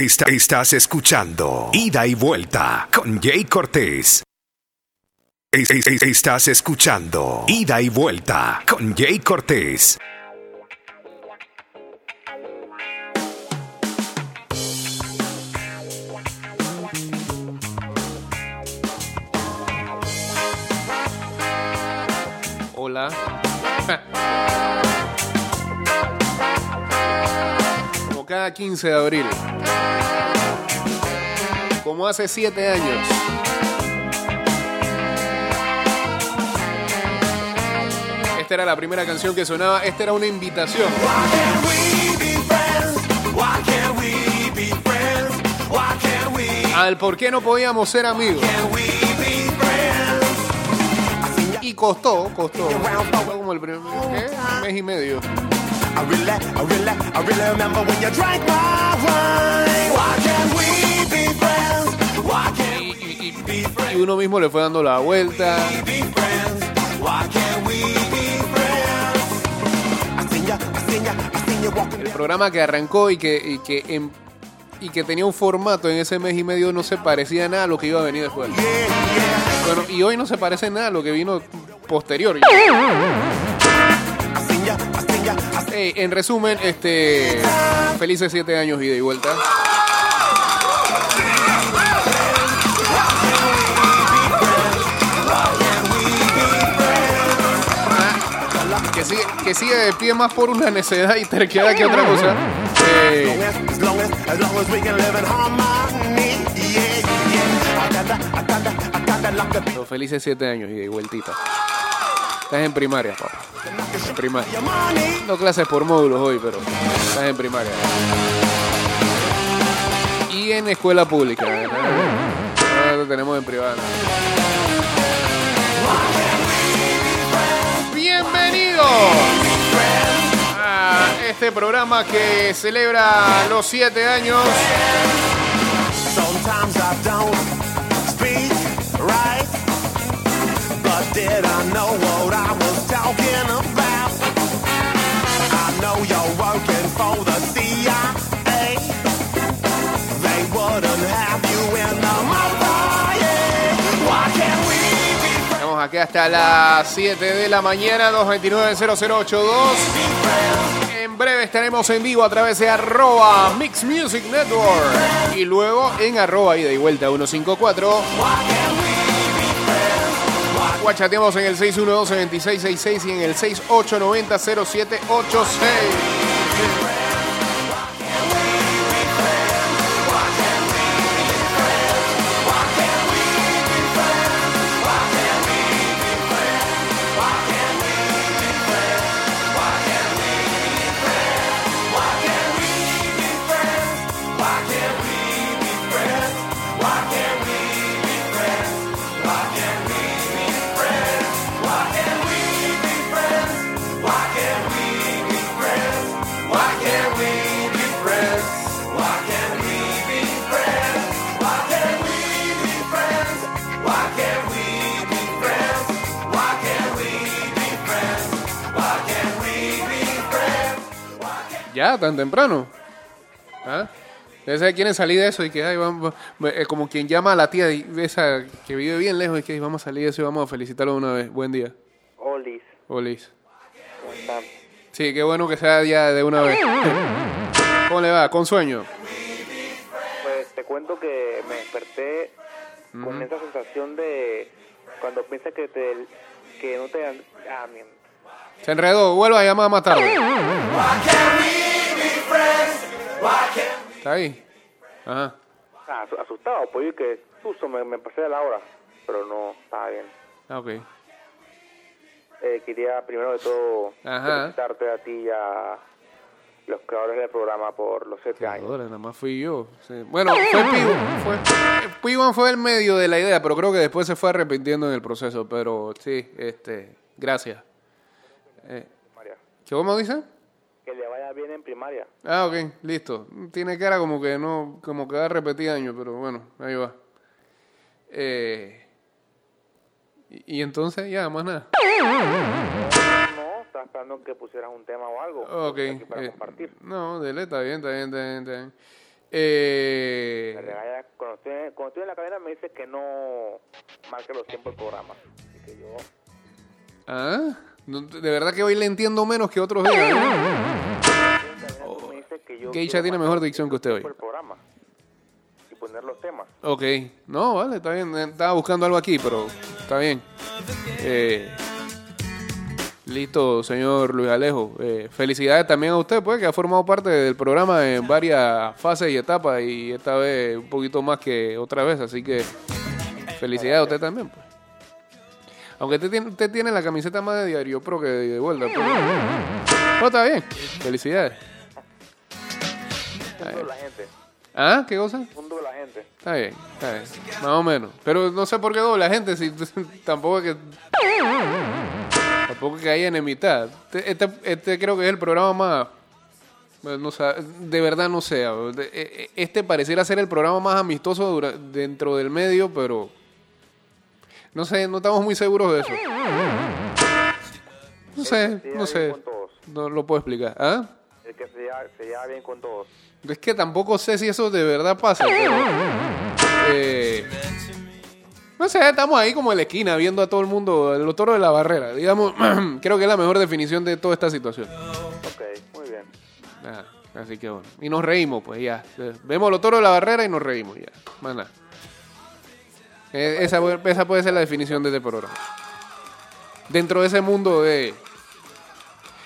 Estás escuchando Ida y Vuelta con Jay Cortés. Es- es- es- estás escuchando Ida y Vuelta con Jay Cortés. Cada 15 de abril. Como hace 7 años. Esta era la primera canción que sonaba. Esta era una invitación. Al por qué no podíamos ser amigos. Y costó, costó. Fue como el primer mes y medio. I really, I really, I really remember when you drank my wine. Why can't we be friends? Why can't Y, uno mismo le fue dando la vuelta. El programa que arrancó y que, y que, en- y que tenía un formato en ese mes y medio no se parecía nada a lo que iba a venir después. Bueno, y hoy no se parece nada a lo que vino posterior. Ey, en resumen, este felices siete años ida y vuelta. Que sigue, que sigue de pie más por una necedad y terquedad que otra cosa. Eh, los felices siete años y vueltita. Estás en primaria, papá. En primaria. No clases por módulos hoy, pero estás en primaria. Y en escuela pública. ¿eh? No lo tenemos en privada. Bienvenidos a este programa que celebra los siete años. Sometimes I don't speak right, did I know what I was talking about? I know you're working for the CIA. They wouldn't have you in the be Estamos aquí hasta las 7 de la mañana, 229-0082. En breve estaremos en vivo a través de arroba Mix Music Network. Y luego en arroba ida y vuelta 154. Guachateamos en el 612-2666 y en el 6890-0786. Ya, tan temprano. ¿Ah? Ustedes quieren salir de eso y que ay, vamos, eh, como quien llama a la tía esa que vive bien lejos y que "Ay, vamos a salir de eso y vamos a felicitarlo de una vez. Buen día. Olis, Olis. ¿cómo están? Sí, qué bueno que sea ya de una vez. ¿Cómo le va? ¿Con sueño? Pues te cuento que me desperté con esa sensación de cuando piensas que te que no te ah, mi- Se enredó. Vuelva a llamar más tarde. ¿Está ahí? Ajá. ah, asu- asustado, pues que susto me, me pasé de la hora, pero no estaba bien. Ah, ok. Eh, quería primero de todo Ajá. felicitarte a ti y a los creadores del programa por los siete años. Ahora, nada más fui yo. sí. Bueno, fue Piwan. Fue, Piwan fue el medio de la idea, pero creo que después se fue arrepintiendo en el proceso. Pero sí, este, gracias. Eh. ¿Qué cómo dice? Que bien en primaria. Ah, ok, listo. Tiene cara como que no, como que va a repetir año, pero bueno, ahí va. Eh, y, y entonces ya, más nada. No, estaba esperando que pusieras un tema o algo. Ok. para eh, compartir. no, dele, está bien, está bien, está bien, está bien. Eh, cuando, estoy, cuando estoy en la cadena me dice que no marque los tiempos del programa. Así que yo... ¿ah? De verdad que hoy le entiendo menos que otros días. ¿eh? Que yo Geisha tiene mejor dicción que usted hoy. del programa y poner los temas. Ok, no, vale, está bien. Estaba buscando algo aquí, pero está bien. Eh, listo, señor Luis Alejo. Eh, felicidades también a usted, pues, que ha formado parte del programa en varias fases y etapas y esta vez un poquito más que otra vez, así que felicidades a usted también, pues. Aunque usted tiene, usted tiene la camiseta más de diario pro que de vuelta. Pues. Pero está bien, felicidades. Mundo de la gente. ¿Ah? ¿Qué cosa? Mundo de la gente. Está bien, está bien. Más o menos. Pero no sé por qué dobla gente si tampoco es que. Tampoco es que haya enemistad. Este, este, este creo que es el programa más. bueno, no sé, de verdad no sé. de- e- e- Este pareciera ser el programa más amistoso dura- dentro del medio, pero. No sé, no estamos muy seguros de eso. No sé, no bien sé. No lo puedo explicar. ¿Ah? El que se lleva, se lleva bien con todos. Es que tampoco sé si eso de verdad pasa, pero... eh, no sé, estamos ahí como en la esquina viendo a todo el mundo, los toros de la barrera. Digamos, creo que es la mejor definición de toda esta situación. Ok, muy bien. Ah, así que bueno. Y nos reímos, pues ya. Vemos los toros de la barrera y nos reímos, ya. Más nada. Eh, esa, esa puede ser la definición de este programa. Dentro de ese mundo de...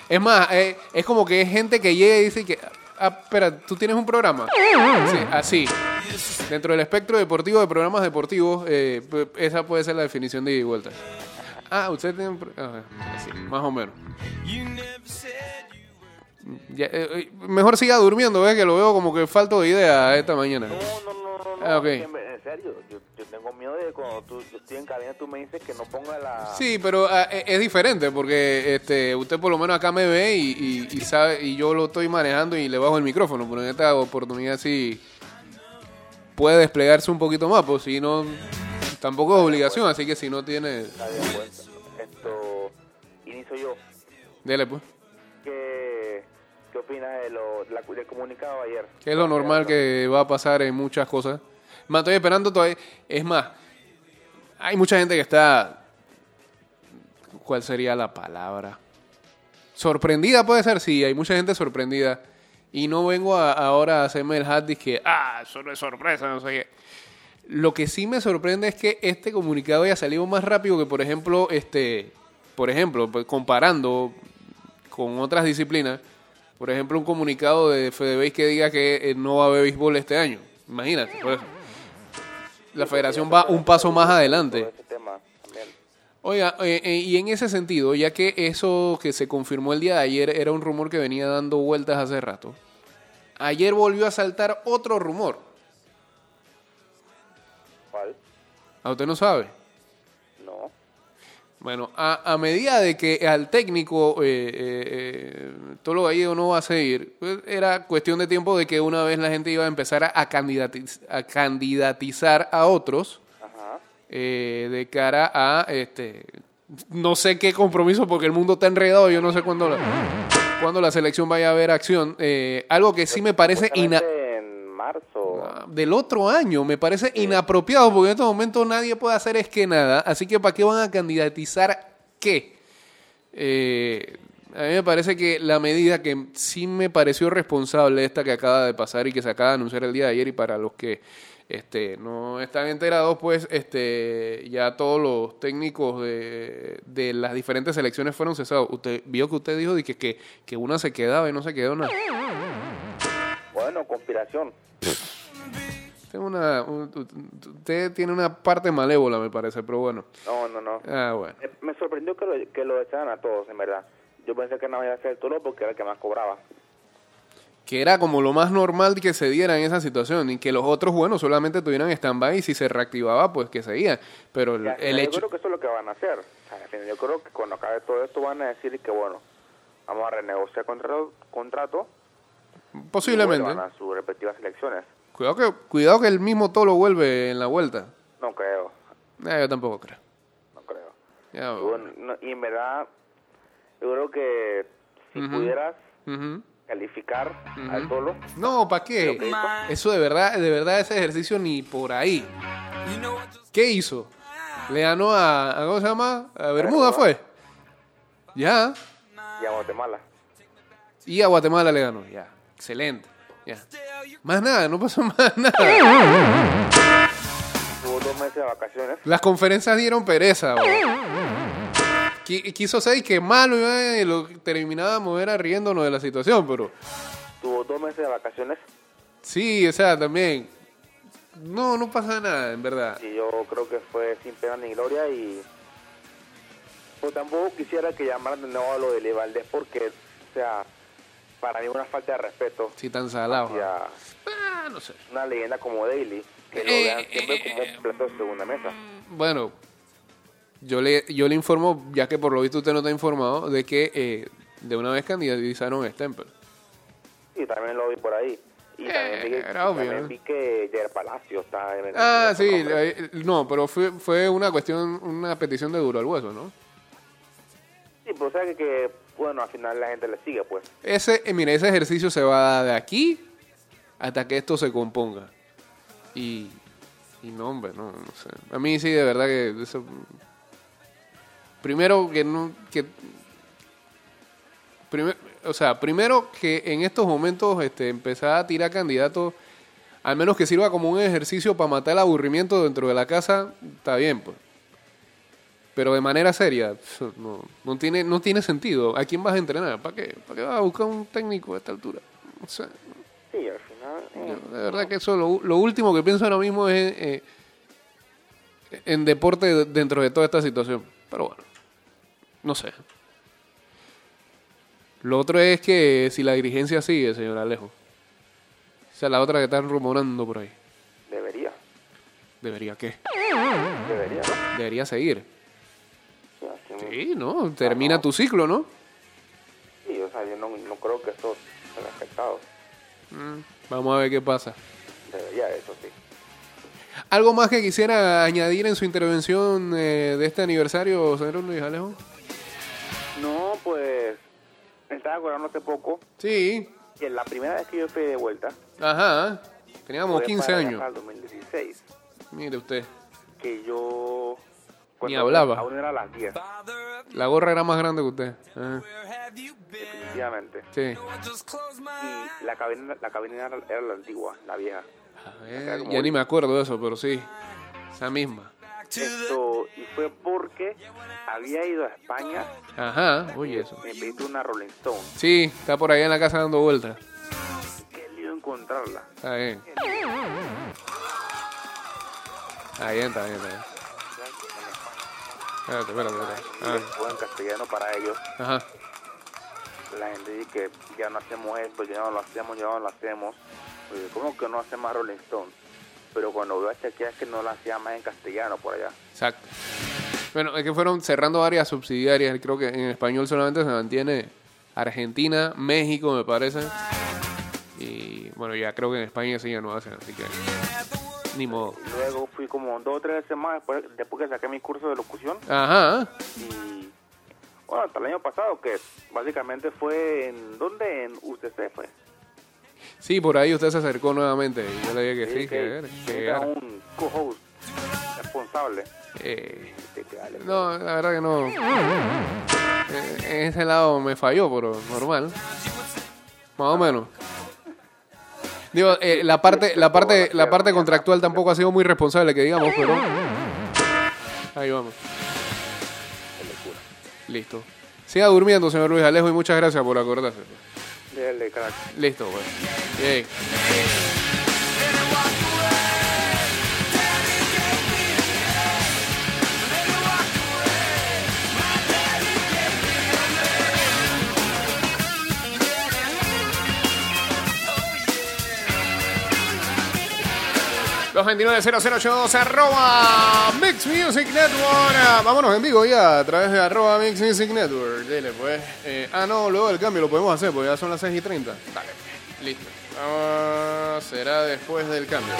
Es más, eh, es como que es gente que llega y dice que... Ah, espera, ¿tú tienes un programa? Sí, así. Dentro del espectro deportivo de programas deportivos, eh, esa puede ser la definición de ida y vuelta. Ah, usted tiene un... pro- ah, más o menos. Ya, eh, eh, mejor siga durmiendo, ¿ves? Que lo veo como que falto de idea esta mañana. No, no, no, no. Ah, ok. En, en serio, yo, miedo de cuando tú, yo estoy en cadena, tú me dices que no ponga la... Sí, pero ah, e- es diferente porque este, usted por lo menos acá me ve y, y- y sabe y yo lo estoy manejando y le bajo el micrófono, pero en esta oportunidad sí puede desplegarse un poquito más, pues si no tampoco es obligación, así que si no tiene. Esto, inicio yo. dele pues. ¿Qué, qué opinas de lo, la- del comunicado de ayer? Que es lo normal que va a pasar en muchas cosas. Más, estoy esperando todavía. Es más, hay mucha gente que está. ¿Cuál sería la palabra? Sorprendida puede ser, sí, hay mucha gente sorprendida. Y no vengo a- ahora a hacerme el hat que, ah, eso no es sorpresa, no sé qué. Lo que sí me sorprende es que este comunicado haya salido más rápido que, por ejemplo, este, por ejemplo, pues, comparando con otras disciplinas, por ejemplo, un comunicado de FedeBase que diga que eh, no va a haber béisbol este año. Imagínate, por eso. La federación va un paso más adelante. también. Oiga, eh, eh, y en ese sentido, ya que eso que se confirmó el día de ayer era un rumor que venía dando vueltas hace rato, ayer volvió a saltar otro rumor. ¿Cuál? ¿A usted no sabe? No. Bueno, a, a medida de que al técnico eh, eh, eh, Tolo Gallego no va a seguir, pues, era cuestión de tiempo de que una vez la gente iba a empezar a, a candidatiz- a candidatizar a otros Ajá. eh, de cara a este no sé qué compromiso porque el mundo está enredado yo no sé cuándo la, cuándo la selección vaya a ver acción Eh, algo que sí me parece ina- en marzo. Del otro año me parece inapropiado porque en este momento nadie puede hacer es que nada así que para qué van a candidatizar qué Eh, a mí me parece que la medida que sí me pareció responsable esta que acaba de pasar y que se acaba de anunciar el día de ayer y para los que este, no están enterados, pues este, ya todos los técnicos de, de las diferentes selecciones fueron cesados. Usted vio que usted dijo de que, que, que una se quedaba y no se quedó nada. Bueno, conspiración. Usted, una, un- usted tiene una parte malévola, me parece, pero bueno. No, no, no. Ah, bueno. Eh, Me sorprendió que lo, que lo echaran a todos, en verdad. Yo pensé que no iba a ser Tolo porque era el que más cobraba. Que era como lo más normal que se diera en esa situación y que los otros, bueno, solamente tuvieran stand-by y si se reactivaba, pues que seguían. Pero el, Y al el final hecho... Yo creo que eso es lo que van a hacer. O sea, yo creo que cuando acabe todo esto van a decir que, bueno, vamos a renegociar contrato, contrato Posiblemente. y a sus respectivas selecciones. Cuidado que, cuidado que el mismo todo lo vuelve en la vuelta. No creo, Eh, yo tampoco creo. no creo. Ya, Y, bueno, y en verdad, yo creo que si pudieras ujú. descalificar al solo. No, ¿para qué? Eso de verdad, de verdad ese ejercicio ni por ahí. ¿Qué hizo? Le ganó a, a- ¿cómo se llama? A Bermuda fue. Ya. Y a Guatemala. Y a Guatemala le ganó. Ya. Excelente. Ya. Más nada, no pasó más nada. Tuvo dos meses de vacaciones. Las conferencias dieron pereza. Quiso ser que malo iba, y lo terminábamos era riéndonos de la situación, pero Tuvo dos meses de vacaciones. sí, o sea, también. No, no pasa nada, en verdad. Y yo creo que fue sin pena ni gloria. Y pues tampoco quisiera que llamaran de nuevo a lo de Levaldez porque, o sea, para mí una falta de respeto Sí, tan salado. hacia Ah, no sé. una leyenda como Daly, que lo Eh, vean siempre como un plato de segunda mesa. Bueno, yo le, yo le informo, ya que por lo visto usted no está informado, de que eh, de una vez candidatizaron a Stempel. Y también lo vi por ahí. Y también, vi, que- Eh, era obvio, también ¿no? vi que Jair Palacio está en el Ah, sí, el eh, no, pero fue, fue una cuestión, una petición de duro al hueso, ¿no? Sí, pues o sea que, que, bueno, al final la gente le sigue, pues. Ese, eh, mire, ese ejercicio se va de aquí hasta que esto se componga. Y, y no, hombre, no, no sé. A mí sí, de verdad que eso... Primero que no... Que, primer- o sea, primero que en estos momentos este, empezar a tirar candidatos, al menos que sirva como un ejercicio para matar el aburrimiento dentro de la casa, está bien, pues. Pero de manera seria, no, no, tiene, no tiene sentido. ¿A quién vas a entrenar? ¿Para qué? ¿Para qué vas a buscar un técnico a esta altura? O sea, Sí, al final. eh, de verdad que eso, lo, lo último que pienso ahora mismo es eh, en deporte dentro de toda esta situación. Pero bueno, no sé. Lo otro es que si la dirigencia sigue, señor Alejo. Esa es la otra que están rumorando por ahí. debería. ¿Debería qué? Debería, ¿no? Debería seguir. Sí, ¿no? Termina tu ciclo, ¿no? sí, o sea, yo no, no creo que eso sea afectado. Vamos a ver qué pasa. Debería, eso sí. ¿Algo más que quisiera añadir en su intervención eh, de este aniversario, señor Luis Alejo? No, pues. Me estaba acordando hace poco Sí. que la primera vez que yo fui de vuelta. Ajá. Teníamos fue 15 para años. Para el 2016. Mire usted. Que yo. Cuando hablaba. Aún era las 10, La gorra era más grande que usted. Ajá. definitivamente. Sí. Y la cabina, la cabina era, era la antigua, la vieja. A ver, ya ni me acuerdo de eso, pero sí. Esa misma. Esto, y fue porque había ido a España Ajá. Oye, eso. me pedí una Rolling Stone. Sí, está por ahí en la casa dando vueltas. Qué lío encontrarla. Está bien. Bien, está bien, está bien. Espérate, espérate, espérate. Fue en castellano para ellos. Ah, Ajá. La gente dice que ya no hacemos esto, ya no lo hacemos, ya no lo hacemos. Oye, ¿Cómo que no hace más Rolling Stone? Pero cuando veo a chequear es que no la hacía más en castellano por allá. Exacto. Bueno, es que fueron cerrando varias subsidiarias. Creo que en español solamente se mantiene Argentina, México, me parece. Y bueno, ya creo que en España sí ya no hacen, así que ni modo. Luego fui como dos o tres veces más después, después que saqué mi curso de locución. Ajá. Y bueno, hasta el año pasado, que básicamente fue en. ¿Dónde? En UCC fue. Sí, por ahí usted se acercó nuevamente. Y yo le dije que sí, que, que, que era era. un co-host responsable. Eh, no, la verdad que no. Eh, En ese lado me falló, pero normal. Más o menos. Digo, eh, la parte, la parte, la parte contractual tampoco ha sido muy responsable, que digamos, pero. Ahí vamos. Listo. Siga durmiendo, señor Luis Alejo, y muchas gracias por acordarse. Dale, crack. Listo, pues. Bien. Los 290082 arroba Mix Music Network. Ah, Vámonos en vivo ya a través de arroba Mix Music Network. Dile pues. Eh, ah, no, luego del cambio lo podemos hacer porque ya son las 6 y 30. Dale, listo. Ah, será después del cambio.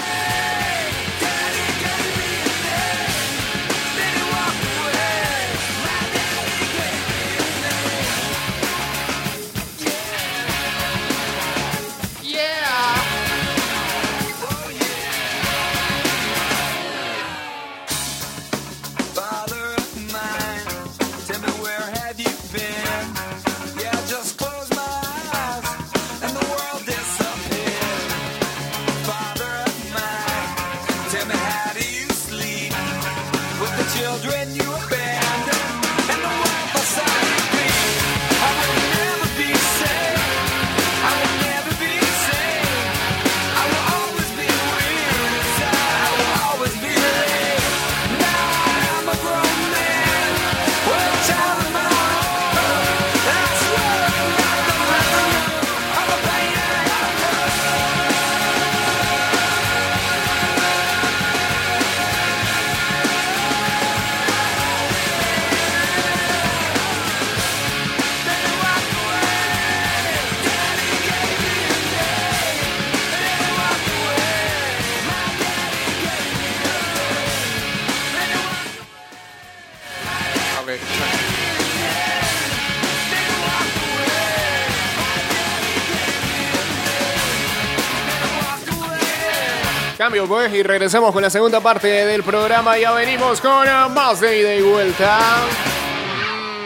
Pues y regresamos con la segunda parte del programa. Ya venimos con eh, más de ida y vuelta.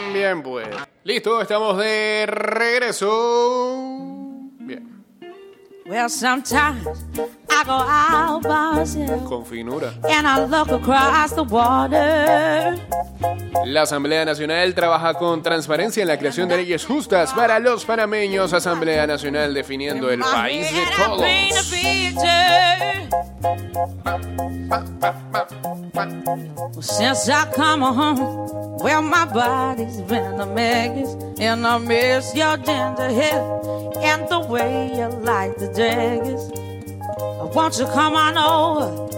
Mm, Bien pues. Listo, estamos de regreso. Bien. Well, sometimes I go out by myself Con finura. and I look across the water. La Asamblea Nacional trabaja con transparencia en la creación de leyes justas para los panameños. Asamblea Nacional definiendo el país de todos. picture. Well, since I come home, well, my body's been a mess, and I miss your ginger hair and the way you like the daggers. Won't you come on over?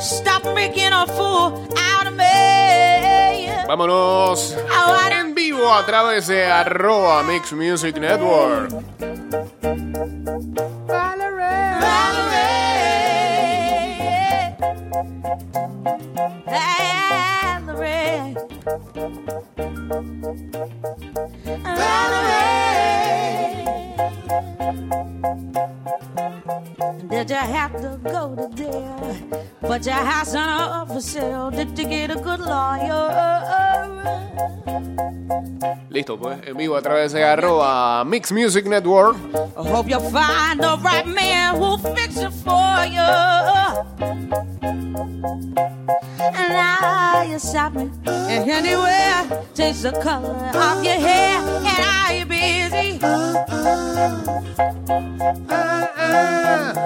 Stop making a fool out of me. Vámonos Oh, en vivo a través de arroba Mix Music Network. Pues, en vivo a través de arroba Mix Music Network. I hope you find the right man who'll fix it for you. And now you're shopping and anywhere, change the color of your hair. And are you busy?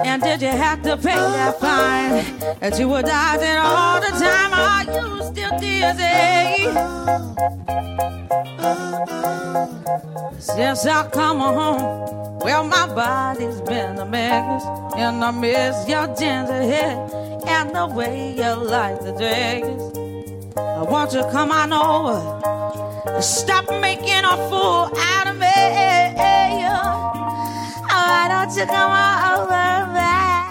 And did you have to pay that fine that you were dodging all the time? Are you still dizzy? Since I come home, well, my body's been a mess, and I miss your ginger hair and the way you like the dress. I want you to come on over, stop making a fool out of me.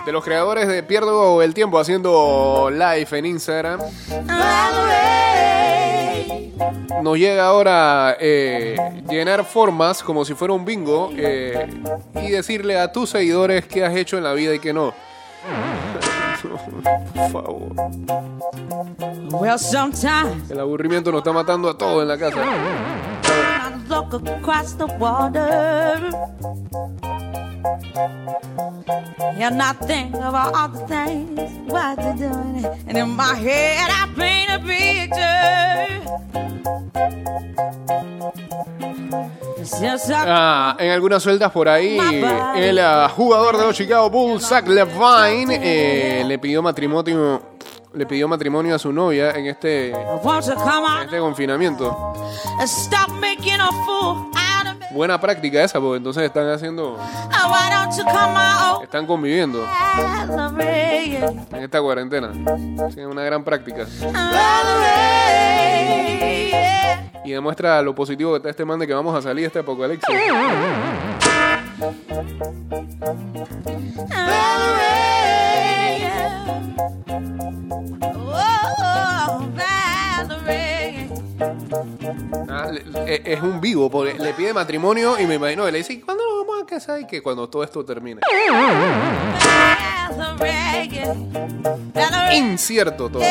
De los creadores de Pierdo el Tiempo haciendo live en Instagram. Nos llega ahora eh, llenar formas como si fuera un bingo eh, y decirle a tus seguidores qué has hecho en la vida y qué no. Por favor. Well, sometimes El aburrimiento nos está matando a todos en la casa. I look across the water. And I think about all the things what you're doing. And in my head, I paint a picture. Since I Ah, en algunas sueltas por ahí, el ah, jugador de los Chicago Bulls, Zach Levine, eh, le pidió matrimonio, le pidió matrimonio a su novia en este, en este confinamiento. Buena práctica esa, porque entonces están haciendo, Oh, están conviviendo en esta cuarentena. Sí, es una gran práctica. Y demuestra lo positivo que está este man de que vamos a salir de este apocalipsis. Ah, es un vivo, porque le pide matrimonio y me imagino que le dice, "¿Y ¿cuándo nos vamos a casar? Y que cuando todo esto termine. Incierto todo.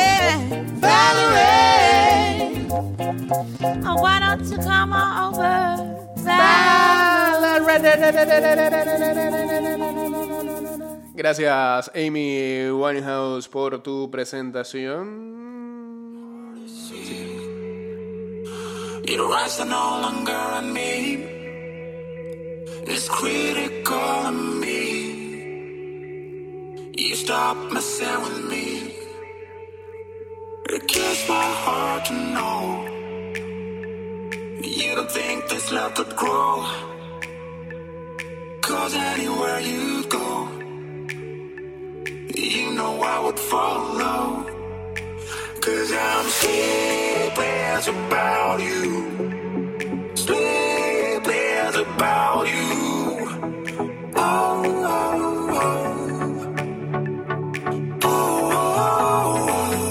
Gracias, Amy Winehouse, por tu presentación. Your eyes no longer on me. It's critical on me. You stop messing with me. It kills my heart to know. You don't think this love could grow. Cause anywhere you go, you know I would follow. Cause I'm sleepless about you. Sleepless about you. Oh, oh, oh. Oh, oh, oh.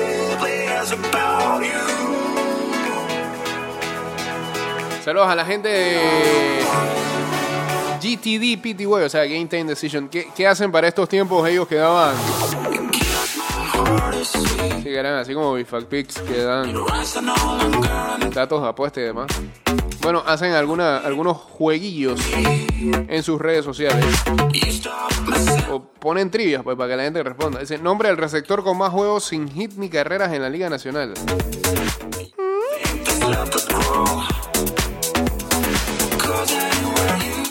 Sleepless about you. Saludos a la gente de GTD PTY, o sea, Game Time Decision. ¿Qué, qué hacen para estos tiempos? Ellos que daban. Sí, eran así como Bifac Picks que dan datos, apuestas y demás. Bueno, hacen alguna, algunos jueguillos en sus redes sociales. O ponen trivias pues, para que la gente responda. Dice, nombre del receptor con más juegos sin hit ni carreras en la Liga Nacional.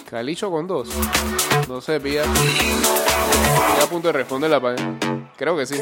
Calicho con dos. No sé, pilla. Estoy a punto de responder la página. Creo que sí.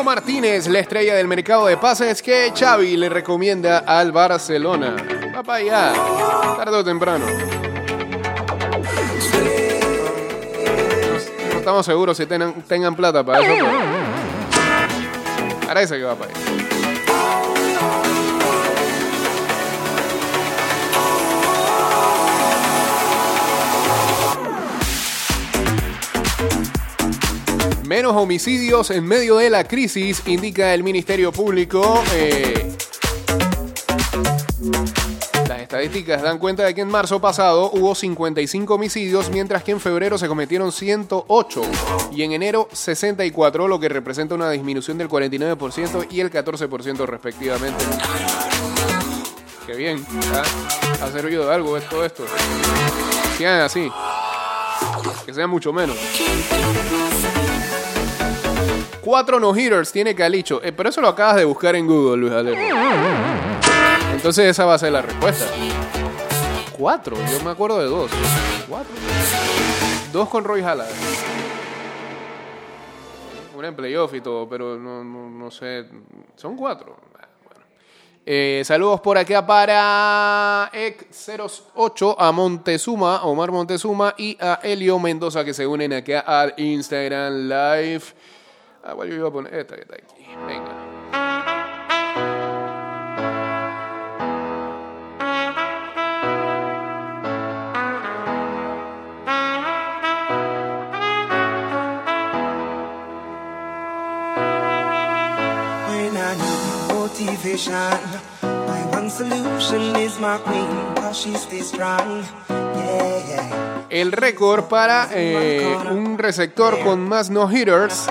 Martínez, la estrella del mercado de pases que Xavi le recomienda al Barcelona. Va para allá, tarde o temprano. No estamos seguros si tengan, tengan plata para eso, pero parece que va para allá. Menos homicidios en medio de la crisis, indica el Ministerio Público. Eh, las estadísticas dan cuenta de que en marzo pasado hubo 55 homicidios, mientras que en febrero se cometieron 108 y en enero 64, lo que representa una disminución del 49% y el 14% respectivamente. Qué bien, ¿ah? ha servido de algo todo esto. Sigan así, que sea mucho menos. Cuatro no-hitters tiene Calicho. Eh, pero eso lo acabas de buscar en Google, Luis Alejo. Entonces esa va a ser la respuesta. Cuatro, yo me acuerdo de dos. Cuatro. Dos con Roy Halladay. Una en playoff y todo, pero no, sé. Son cuatro. Eh, saludos por acá para EC08, a Montezuma, Omar Montezuma y a Elio Mendoza que se unen acá al Instagram Live. Ah, bueno, yo iba a poner esta que está aquí. Venga. When I need motivation, El récord para eh, un receptor con más no-hitters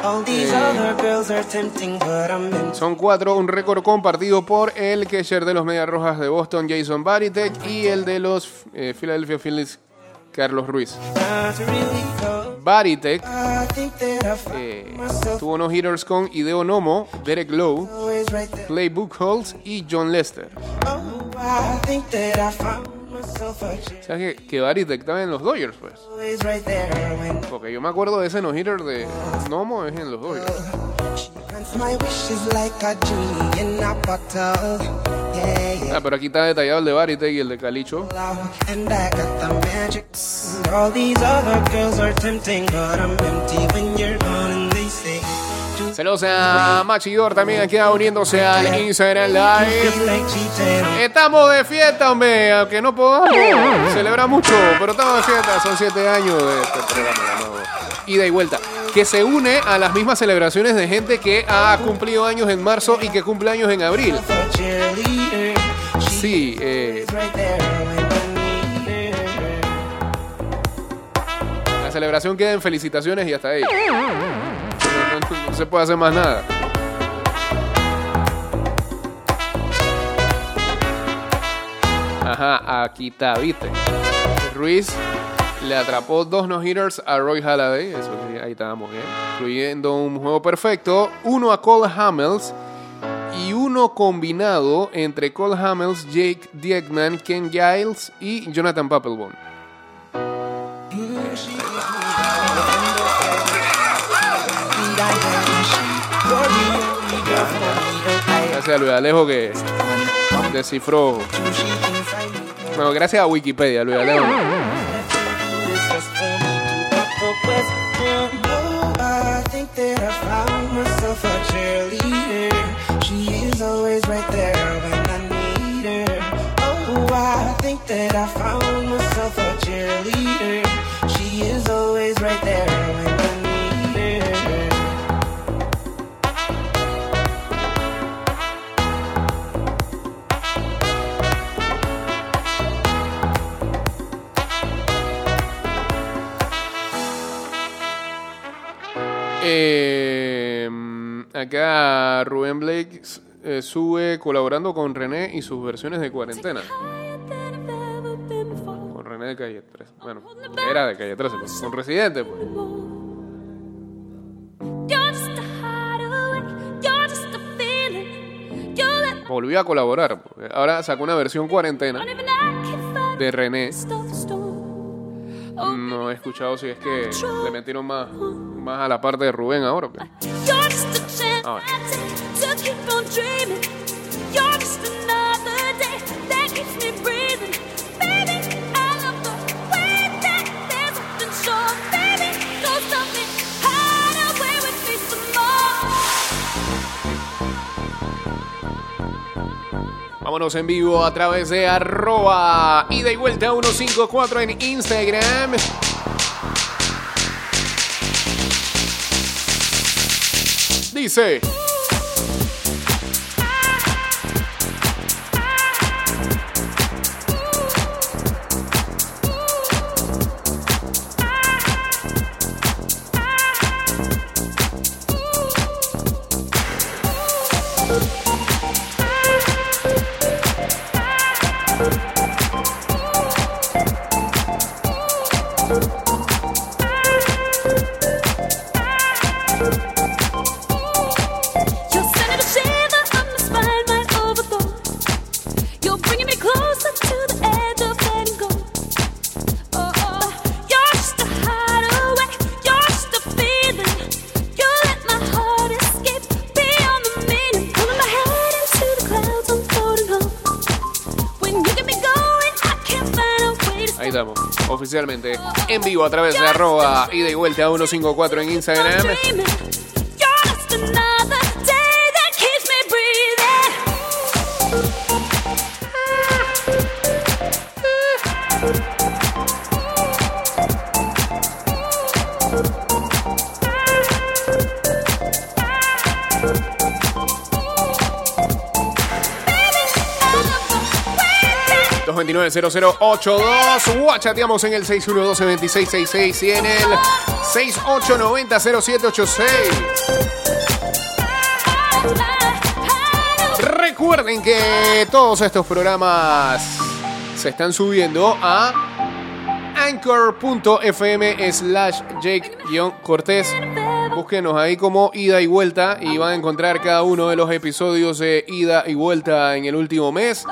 meant son cuatro. Un récord compartido por el catcher de los Medias Rojas de Boston, Jason Varitek, y el de los eh, Philadelphia Phillies, Carlos Ruiz. Found eh, tuvo no-hitters con Ideo Nomo, Derek Lowe. Clay Buchholz y John Lester. O sea que, que estaba en los Dodgers, pues. Porque yo me acuerdo de ese no-hitter de Nomo, es en los Dodgers. Ah, pero aquí está detallado el de Varitek y el de Calicho. Saludos a Machidor también aquí uniéndose al Instagram Live. Estamos de fiesta, hombre, aunque no podamos celebrar mucho, pero estamos de fiesta. Son siete años de este programa llamado Ida y Vuelta, que se une a las mismas celebraciones de gente que ha cumplido años en marzo y que cumple años en abril. Sí, eh, la celebración queda en felicitaciones y hasta ahí. No, se puede hacer más nada. Ajá, aquí está, viste. Ruiz le atrapó dos no-hitters a Roy Halladay, eso sí, ahí estábamos bien, incluyendo un juego perfecto, uno a Cole Hamels uno combinado entre Cole Hamels, Jake Diekman, Ken Giles y Jonathan Papelbon. Gracias a Luis Alejo que descifró. Bueno, gracias a Wikipedia, Luis Alejo. Oh, that I found myself a cheerleader. She is always right there when I need Eh, acá Rubén Blake eh, sube colaborando con René y sus versiones de cuarentena. Con René de Calle 3. Bueno, era de Calle 13, pues, con Residente, pues. Volvió a colaborar. pues. Ahora sacó una versión cuarentena de René. No he escuchado si es que le metieron más, más a la parte de Rubén ahora. Ahora. Vámonos en vivo a través de arroba ida y vuelta 154 en Instagram. Dice. Oficialmente en vivo a través de arroba y vuelta 154 en Instagram. 619-0082. Guachateamos en el 612-2666 y en el 6890-0786. Recuerden que todos estos programas se están subiendo a anchor.fm slash Jake-Cortés. Búsquenos ahí como ida y vuelta y van a encontrar cada uno de los episodios de ida y vuelta en el último mes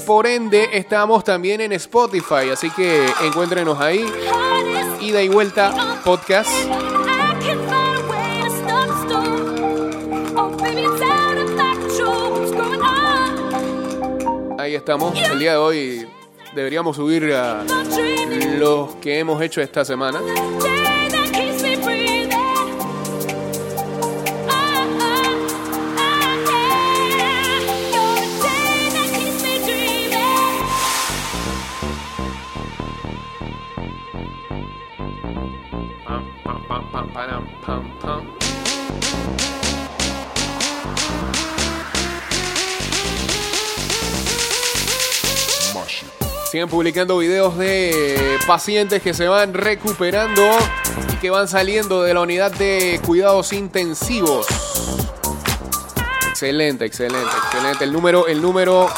por ende estamos también en Spotify, así que encuéntrenos ahí. Ida y vuelta podcast. Ahí estamos. El día de hoy deberíamos subir a los que hemos hecho esta semana. Siguen publicando videos de pacientes que se van recuperando y que van saliendo de la unidad de cuidados intensivos. Excelente, excelente, excelente. El número, el número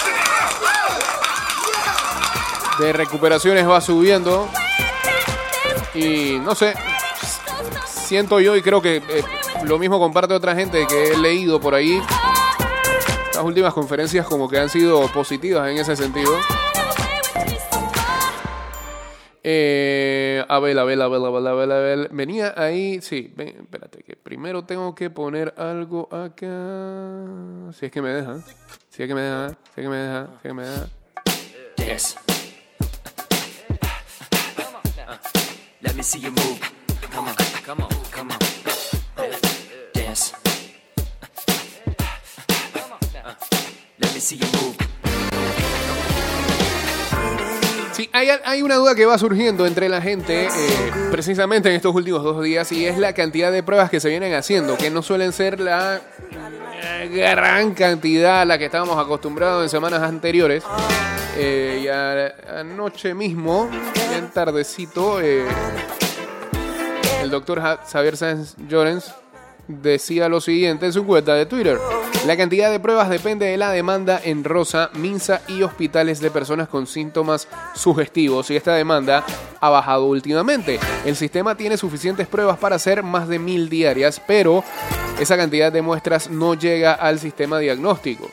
de recuperaciones va subiendo. Y no sé, siento yo y creo que eh, lo mismo comparte otra gente que he leído por ahí. Las últimas conferencias como que han sido positivas en ese sentido. Eh, Abel, Abel, Abel, Abel, Abel, Abel. Venía ahí. Sí, ven, espérate, que primero tengo que poner algo acá. Si es que me deja. Si es que me deja. Si es que me deja. Si es que me deja. Yes. Let me see you move. Come on, come on, come on. Dance. Let me see you move. Hay, hay una duda que va surgiendo entre la gente eh, precisamente en estos últimos dos días y es la cantidad de pruebas que se vienen haciendo, que no suelen ser la gran cantidad a la que estábamos acostumbrados en semanas anteriores. Eh, y anoche mismo, bien tardecito, eh, el doctor Xavier Sáenz Llorens decía lo siguiente en su cuenta de Twitter. La cantidad de pruebas depende de la demanda en Rosa, Minsa y hospitales de personas con síntomas sugestivos y esta demanda ha bajado últimamente. El sistema tiene suficientes pruebas para hacer más de mil diarias, pero esa cantidad de muestras no llega al sistema diagnóstico.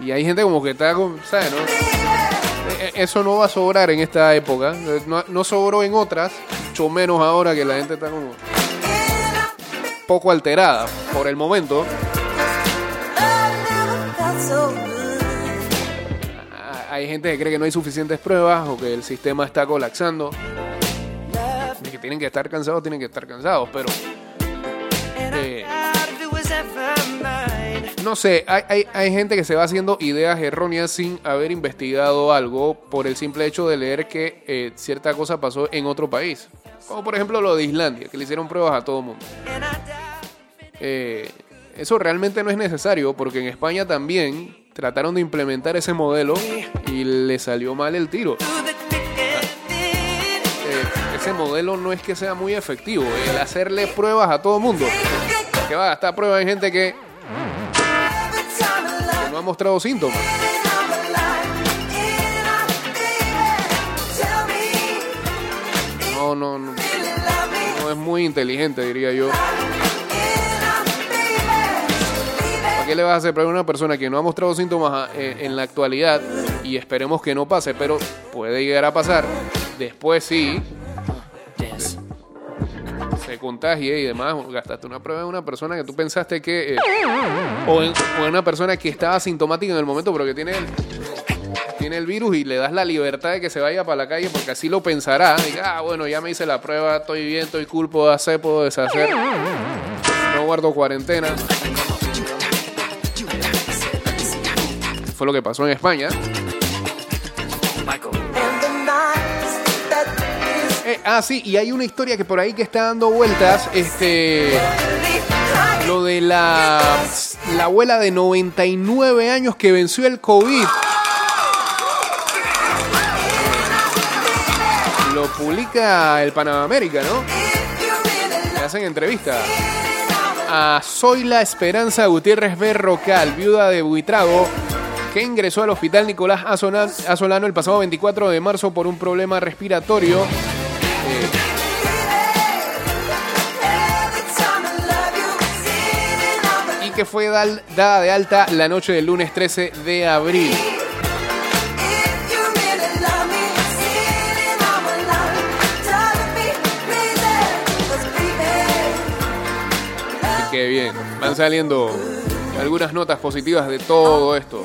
Y hay gente como que está ¿sabes? Eh, eh, Eso no va a sobrar en esta época. Eh, No, no sobró en otras, mucho menos ahora que la gente está como poco alterada por el momento. Hay gente que cree que no hay suficientes pruebas o que el sistema está colapsando. Y que tienen que estar cansados, tienen que estar cansados, pero... eh, no sé, hay, hay, hay gente que se va haciendo ideas erróneas sin haber investigado algo por el simple hecho de leer que eh, cierta cosa pasó en otro país. Como por ejemplo lo de Islandia, que le hicieron pruebas a todo el mundo. Eh, eso realmente no es necesario porque en España también trataron de implementar ese modelo y le salió mal el tiro. Eh, ese modelo no es que sea muy efectivo, el hacerle pruebas a todo el mundo. Que va a gastar pruebas en gente que, que no ha mostrado síntomas. No, no, no. No es muy inteligente, diría yo. Qué le vas a hacer prueba a una persona que no ha mostrado síntomas ah, eh, en la actualidad y esperemos que no pase, pero puede llegar a pasar? Después sí, se contagie y demás, gastaste una prueba en una persona que tú pensaste que... eh, o, en, o en una persona que estaba asintomática en el momento, pero que tiene el, tiene el virus y le das la libertad de que se vaya para la calle porque así lo pensará. Ah, bueno, ya me hice la prueba, estoy bien, estoy cool, puedo hacer, puedo deshacer. No guardo cuarentena. Fue lo que pasó en España. Eh, ah, sí, y hay una historia que por ahí que está dando vueltas. Este. Lo de la, la abuela de 99 años que venció el COVID. Lo publica el Panamérica, ¿no? Le hacen entrevista a Soy la Esperanza Gutiérrez Berrocal, viuda de Buitrago, que ingresó al hospital Nicolás Azolano el pasado 24 de marzo por un problema respiratorio. Eh, y que fue dada de alta la noche del lunes 13 de abril. Así que bien, van saliendo algunas notas positivas de todo esto.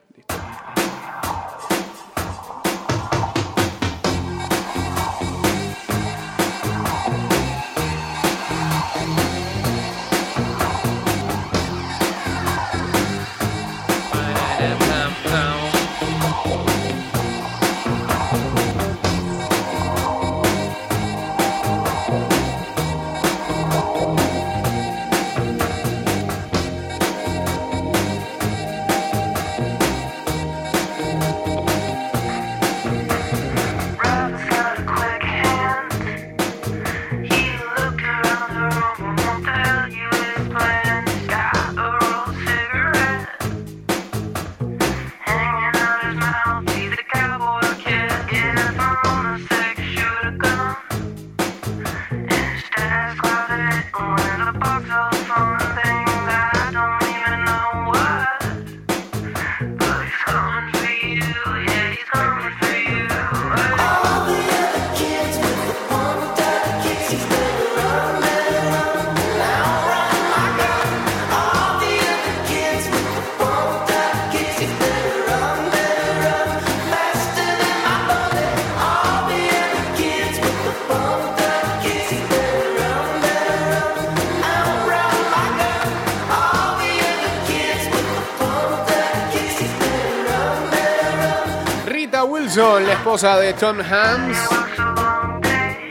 esposa de Tom Hanks,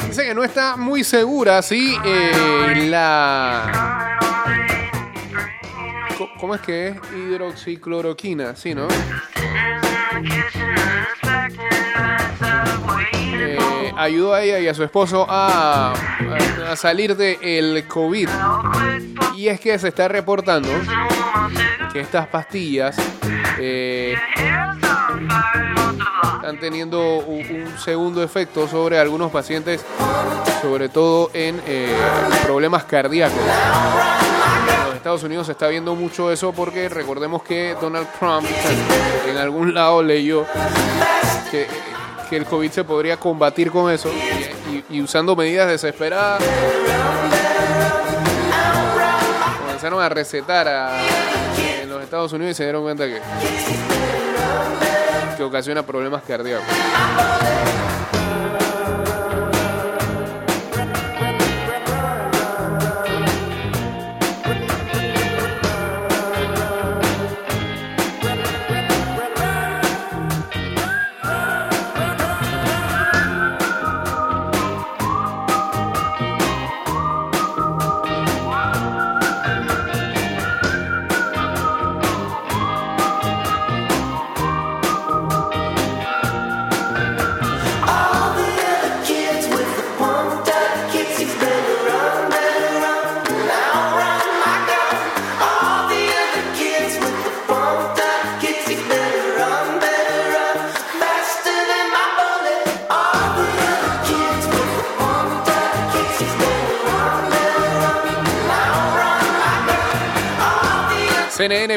dice que no está muy segura si eh, la... ¿Cómo es que es? Hidroxicloroquina, sí, ¿no? Eh, ayudó a ella y a su esposo a, salir del COVID. Y es que se está reportando que estas pastillas eh, están teniendo un, un segundo efecto sobre algunos pacientes, sobre todo en eh, problemas cardíacos. En los Estados Unidos se está viendo mucho eso porque recordemos que Donald Trump en algún lado leyó que, el COVID se podría combatir con eso y usando medidas desesperadas. Comenzaron a recetar a- en los Estados Unidos y se dieron cuenta que, que ocasiona problemas cardíacos.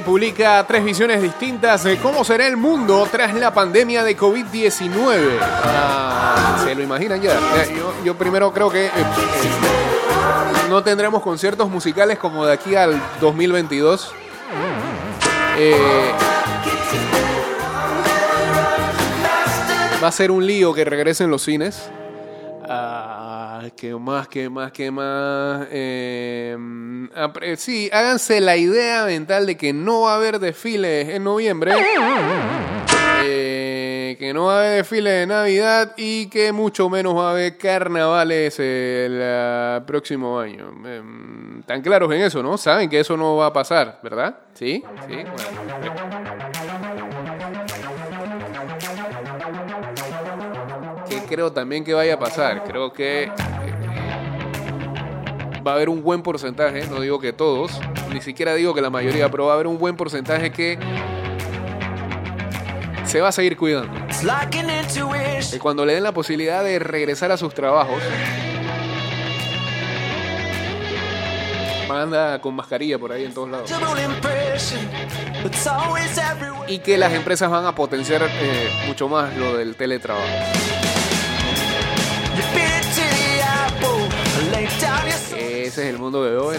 Publica tres visiones distintas de cómo será el mundo tras la pandemia de COVID-19. Ah, ¿Se lo imaginan ya? Ya, Yo, primero creo que eh, eh, no tendremos conciertos musicales como de aquí al 2022. Eh, va a ser un lío que regresen los cines. Ah, ¿Qué más, qué más, qué más? Eh, apre- sí, háganse la idea mental de que no va a haber desfiles en noviembre. Eh, que no va a haber desfile de Navidad y que mucho menos va a haber carnavales el ah, próximo año. Em, Están claros en eso, ¿no? Saben que eso no va a pasar, ¿verdad? Sí, sí. Creo también que vaya a pasar. Creo que eh, va a haber un buen porcentaje, no digo que todos, ni siquiera digo que la mayoría, pero va a haber un buen porcentaje que se va a seguir cuidando. Que cuando le den la posibilidad de regresar a sus trabajos, van a andar con mascarilla por ahí en todos lados. Y que las empresas van a potenciar eh, mucho más lo del teletrabajo. Ese es el mundo que veo. Y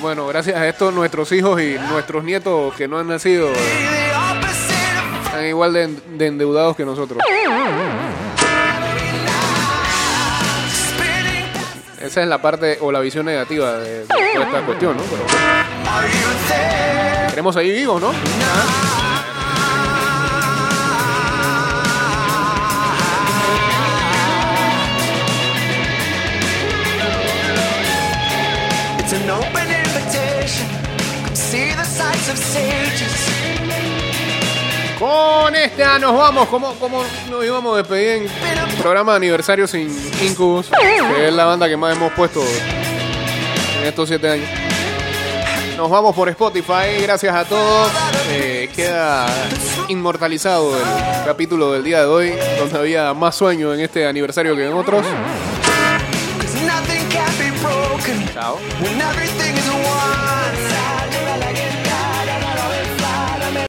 bueno, gracias a esto nuestros hijos y nuestros nietos que no han nacido están igual de endeudados que nosotros. Esa es la parte o la visión negativa de, de toda esta cuestión, ¿no? Pero queremos seguir vivos, ¿no? It's an open invitation. See the sights of sages. Con esta nos vamos, como, como nos íbamos a despedir en el programa de aniversario sin Incubus, que es la banda que más hemos puesto en estos siete años. Nos vamos por Spotify, gracias a todos. Eh, queda inmortalizado el capítulo del día de hoy, donde había más sueño en este aniversario que en otros. Chao.